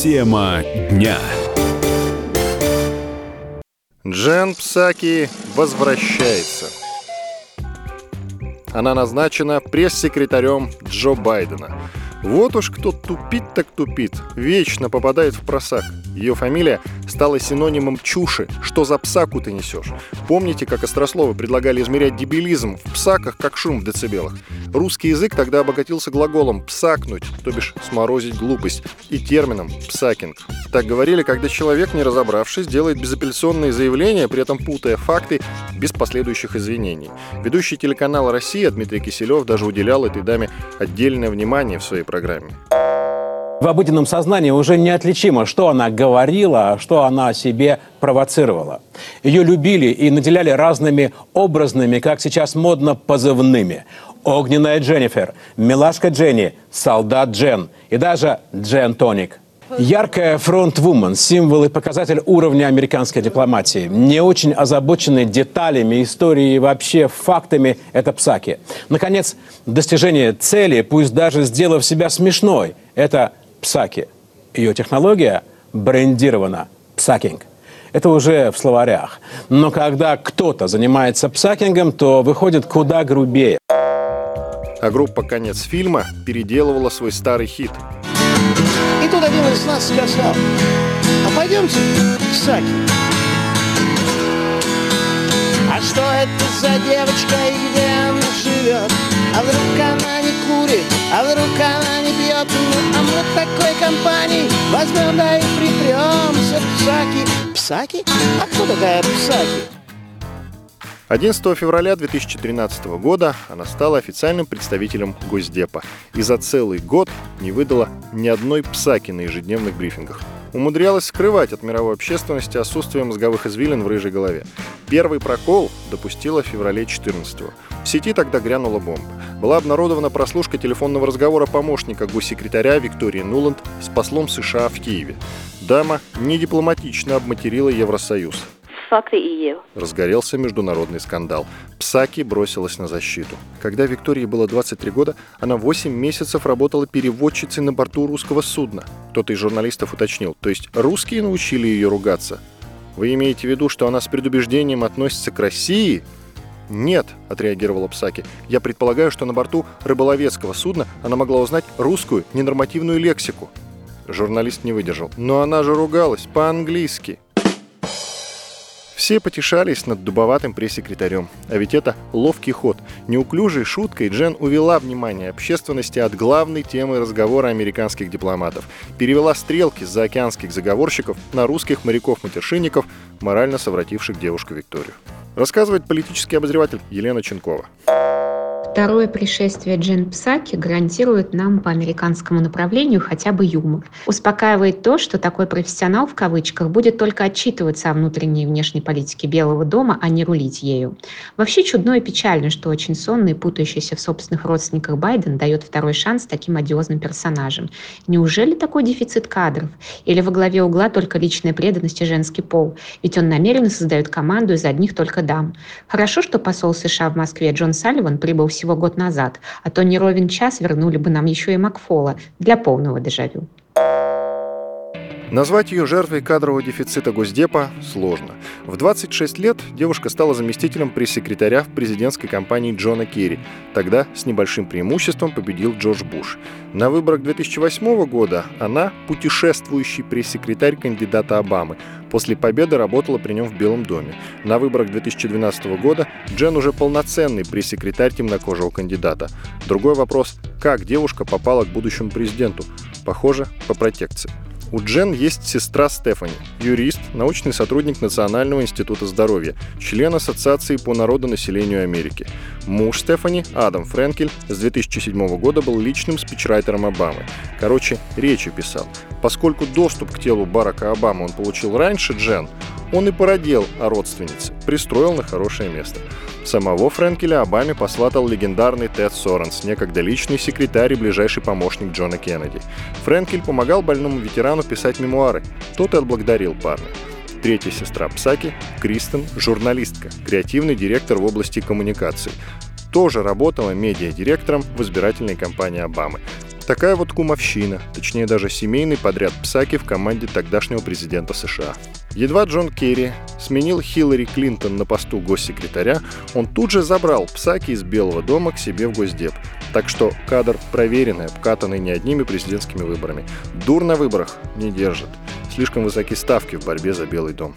Тема дня. Джен Псаки возвращается. Она назначена пресс-секретарем Джо Байдена. Вот уж кто тупит так тупит, вечно попадает в просак. Ее фамилия стала синонимом чуши. Что за псаку ты несешь? Помните, как острословы предлагали измерять дебилизм в псаках, как шум в децибелах? Русский язык тогда обогатился глаголом «псакнуть», то бишь «сморозить глупость», и термином «псакинг». Так говорили, когда человек, не разобравшись, делает безапелляционные заявления, при этом путая факты, без последующих извинений. Ведущий телеканала «Россия» Дмитрий Киселев даже уделял этой даме отдельное внимание в своей программе. В обыденном сознании уже неотличимо, что она говорила, а что она о себе провоцировала. Ее любили и наделяли разными образными, как сейчас модно, позывными. Огненная Дженнифер, Милашка Дженни, Солдат Джен и даже Джен Тоник. Яркая фронт-вумен, символ и показатель уровня американской дипломатии. Не очень озабоченный деталями истории и вообще фактами – это Псаки. Наконец, достижение цели, пусть даже сделав себя смешной – это Псаки. Ее технология брендирована Псакинг. Это уже в словарях. Но когда кто-то занимается псакингом, то выходит куда грубее. А группа «Конец фильма» переделывала свой старый хит. И тут один из нас сказал, а пойдемте к Саке. А что это за девочка и где она живет? А вдруг она не курит, а вдруг она Ну, а мы такой компании возьмем да и припремся Псаки Псаки? А кто такая Псаки? 11 февраля 2013 года она стала официальным представителем Госдепа и за целый год не выдала ни одной псаки на ежедневных брифингах. Умудрялась скрывать от мировой общественности отсутствие мозговых извилин в рыжей голове. Первый прокол допустила в феврале 14 -го. В сети тогда грянула бомба. Была обнародована прослушка телефонного разговора помощника госсекретаря Виктории Нуланд с послом США в Киеве. Дама недипломатично обматерила Евросоюз. Разгорелся международный скандал. Псаки бросилась на защиту. Когда Виктории было 23 года, она 8 месяцев работала переводчицей на борту русского судна. Кто-то из журналистов уточнил, то есть русские научили ее ругаться? Вы имеете в виду, что она с предубеждением относится к России? «Нет», — отреагировала Псаки. «Я предполагаю, что на борту рыболовецкого судна она могла узнать русскую ненормативную лексику». Журналист не выдержал. «Но она же ругалась по-английски». Все потешались над дубоватым пресс-секретарем. А ведь это ловкий ход. Неуклюжей шуткой Джен увела внимание общественности от главной темы разговора американских дипломатов. Перевела стрелки с заокеанских заговорщиков на русских моряков-матершинников, морально совративших девушку Викторию. Рассказывает политический обозреватель Елена Ченкова. Второе пришествие Джен Псаки гарантирует нам по американскому направлению хотя бы юмор. Успокаивает то, что такой профессионал в кавычках будет только отчитываться о внутренней и внешней политике Белого дома, а не рулить ею. Вообще чудно и печально, что очень сонный, путающийся в собственных родственниках Байден дает второй шанс таким одиозным персонажам. Неужели такой дефицит кадров? Или во главе угла только личная преданность и женский пол? Ведь он намеренно создает команду из одних только дам. Хорошо, что посол США в Москве Джон Салливан прибыл в всего год назад, а то не ровен час вернули бы нам еще и Макфола для полного дежавю. Назвать ее жертвой кадрового дефицита Госдепа сложно. В 26 лет девушка стала заместителем пресс-секретаря в президентской кампании Джона Керри. Тогда с небольшим преимуществом победил Джордж Буш. На выборах 2008 года она путешествующий пресс-секретарь кандидата Обамы. После победы работала при нем в Белом доме. На выборах 2012 года Джен уже полноценный пресс-секретарь темнокожего кандидата. Другой вопрос, как девушка попала к будущему президенту? Похоже, по протекции. У Джен есть сестра Стефани, юрист, научный сотрудник Национального института здоровья, член Ассоциации по народонаселению Америки. Муж Стефани, Адам Френкель, с 2007 года был личным спичрайтером Обамы. Короче, речи писал. Поскольку доступ к телу Барака Обамы он получил раньше Джен, он и породил о родственнице, пристроил на хорошее место. Самого Френкеля Обаме посватал легендарный Тед Соренс, некогда личный секретарь и ближайший помощник Джона Кеннеди. Френкель помогал больному ветерану писать мемуары. Тот и отблагодарил парня. Третья сестра Псаки – Кристен, журналистка, креативный директор в области коммуникаций. Тоже работала медиа-директором в избирательной кампании Обамы. Такая вот кумовщина, точнее даже семейный подряд Псаки в команде тогдашнего президента США. Едва Джон Керри сменил Хиллари Клинтон на посту госсекретаря, он тут же забрал Псаки из Белого дома к себе в Госдеп. Так что кадр проверенный, обкатанный не одними президентскими выборами. Дур на выборах не держит. Слишком высоки ставки в борьбе за Белый дом.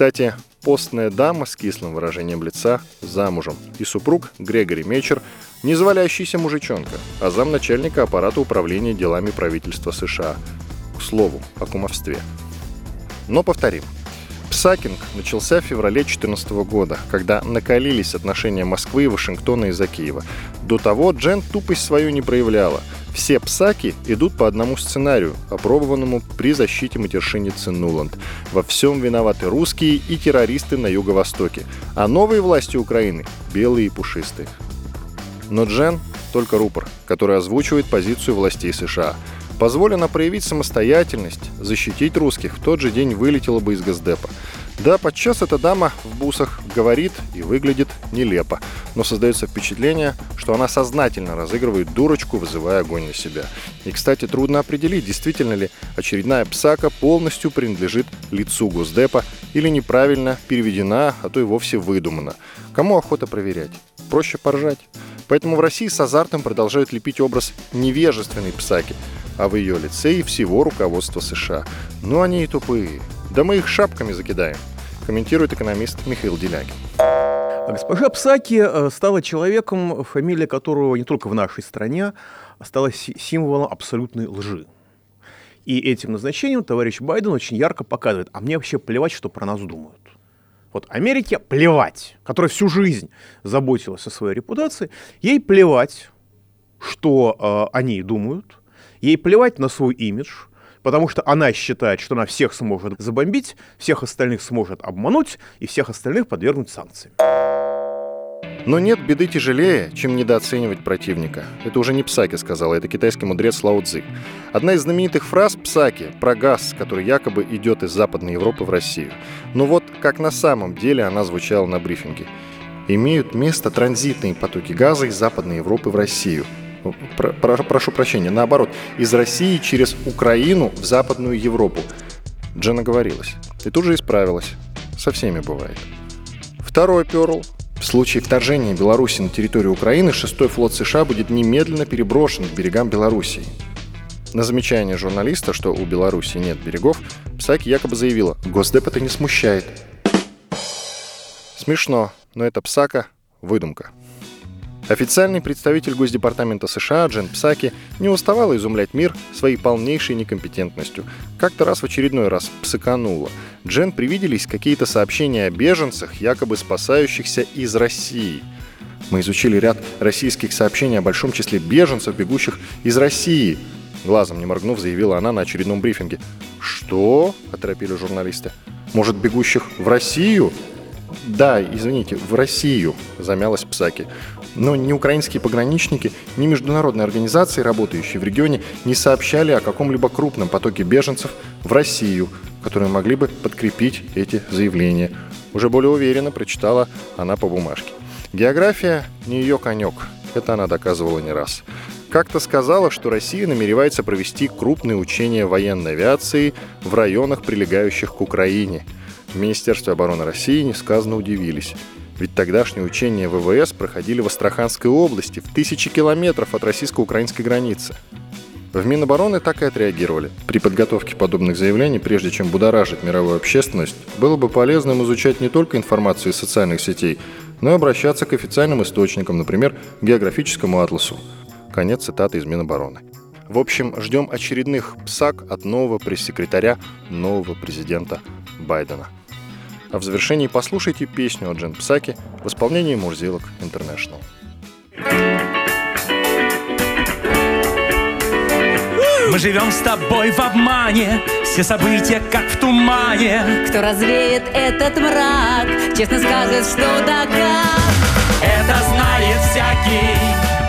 Кстати, постная дама с кислым выражением лица замужем, и супруг Грегори Мечер не завалящийся мужичонка, а замначальника аппарата управления делами правительства США. К слову, о кумовстве. Но повторим. Псакинг начался в феврале 2014 года, когда накалились отношения Москвы и Вашингтона из-за Киева. До того Джен тупость свою не проявляла. Все псаки идут по одному сценарию, опробованному при защите матершинницы Нуланд. Во всем виноваты русские и террористы на юго-востоке, а новые власти Украины – белые и пушистые. Но Джен – только рупор, который озвучивает позицию властей США. Позволено проявить самостоятельность, защитить русских, в тот же день вылетела бы из Госдепа. Да, подчас эта дама в бусах говорит и выглядит нелепо, но создается впечатление, что она сознательно разыгрывает дурочку, вызывая огонь на себя. И, кстати, трудно определить, действительно ли очередная псака полностью принадлежит лицу Госдепа или неправильно переведена, а то и вовсе выдумана. Кому охота проверять? Проще поржать. Поэтому в России с азартом продолжают лепить образ невежественной псаки, а в ее лице и всего руководства США. Ну они и тупые. Да мы их шапками закидаем, комментирует экономист Михаил Делягин. Госпожа Псаки э, стала человеком, фамилия которого не только в нашей стране а стала символом абсолютной лжи. И этим назначением товарищ Байден очень ярко показывает, а мне вообще плевать, что про нас думают. Вот Америке плевать, которая всю жизнь заботилась о своей репутации, ей плевать, что э, они думают, ей плевать на свой имидж, потому что она считает, что она всех сможет забомбить, всех остальных сможет обмануть и всех остальных подвергнуть санкциям. Но нет беды тяжелее, чем недооценивать противника. Это уже не Псаки сказал, это китайский мудрец Лао Цзи. Одна из знаменитых фраз Псаки про газ, который якобы идет из Западной Европы в Россию. Но вот как на самом деле она звучала на брифинге. Имеют место транзитные потоки газа из Западной Европы в Россию. Про, про, прошу прощения, наоборот, из России через Украину в Западную Европу. Джена говорилась. И тут же исправилась. Со всеми бывает. Второй перл в случае вторжения Беларуси на территорию Украины шестой флот США будет немедленно переброшен к берегам Белоруссии. На замечание журналиста, что у Беларуси нет берегов, Псаки якобы заявила, Госдеп это не смущает. Смешно, но это Псака – выдумка. Официальный представитель Госдепартамента США Джен Псаки не уставала изумлять мир своей полнейшей некомпетентностью. Как-то раз в очередной раз псыканула. Джен привиделись какие-то сообщения о беженцах, якобы спасающихся из России. Мы изучили ряд российских сообщений о большом числе беженцев, бегущих из России. Глазом не моргнув, заявила она на очередном брифинге. «Что?» – оторопили журналисты. «Может, бегущих в Россию?» «Да, извините, в Россию», – замялась Псаки. Но ни украинские пограничники, ни международные организации, работающие в регионе, не сообщали о каком-либо крупном потоке беженцев в Россию, которые могли бы подкрепить эти заявления. Уже более уверенно прочитала она по бумажке. География не ее конек. Это она доказывала не раз. Как-то сказала, что Россия намеревается провести крупные учения военной авиации в районах, прилегающих к Украине. В Министерстве обороны России несказанно удивились. Ведь тогдашние учения ВВС проходили в Астраханской области, в тысячи километров от российско-украинской границы. В Минобороны так и отреагировали. При подготовке подобных заявлений, прежде чем будоражить мировую общественность, было бы полезным изучать не только информацию из социальных сетей, но и обращаться к официальным источникам, например, географическому атласу. Конец цитаты из Минобороны. В общем, ждем очередных ПСАК от нового пресс-секретаря нового президента Байдена – а в завершении послушайте песню от Джен Псаки в исполнении Мурзилок International. Мы живем с тобой в обмане, все события как в тумане. Кто развеет этот мрак, честно скажет, что да как. Это знает всякий,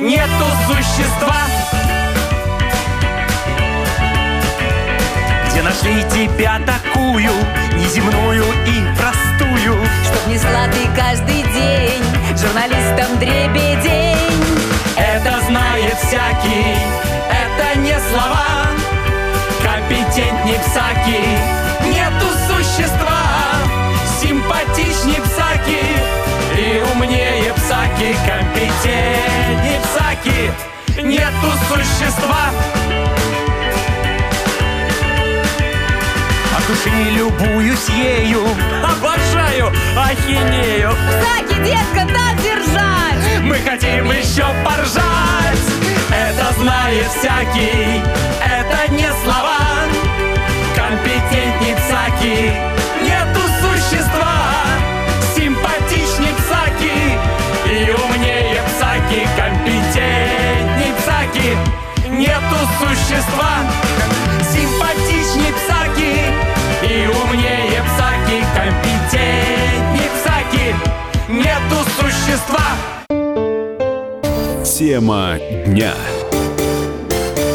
нету существа Где нашли тебя такую, неземную и простую. Чтоб несла ты каждый день журналистам дребедень. Это знает всякий, это не слова. Компетентник всякий, нету существа умнее псаки Компетентней псаки нету существа. От души любуюсь ею Обожаю, ахинею. Псаки, детка, так держать! Мы хотим еще поржать. Это знает всякий Это не слова. Компетентней псаки Нету существа Тема дня.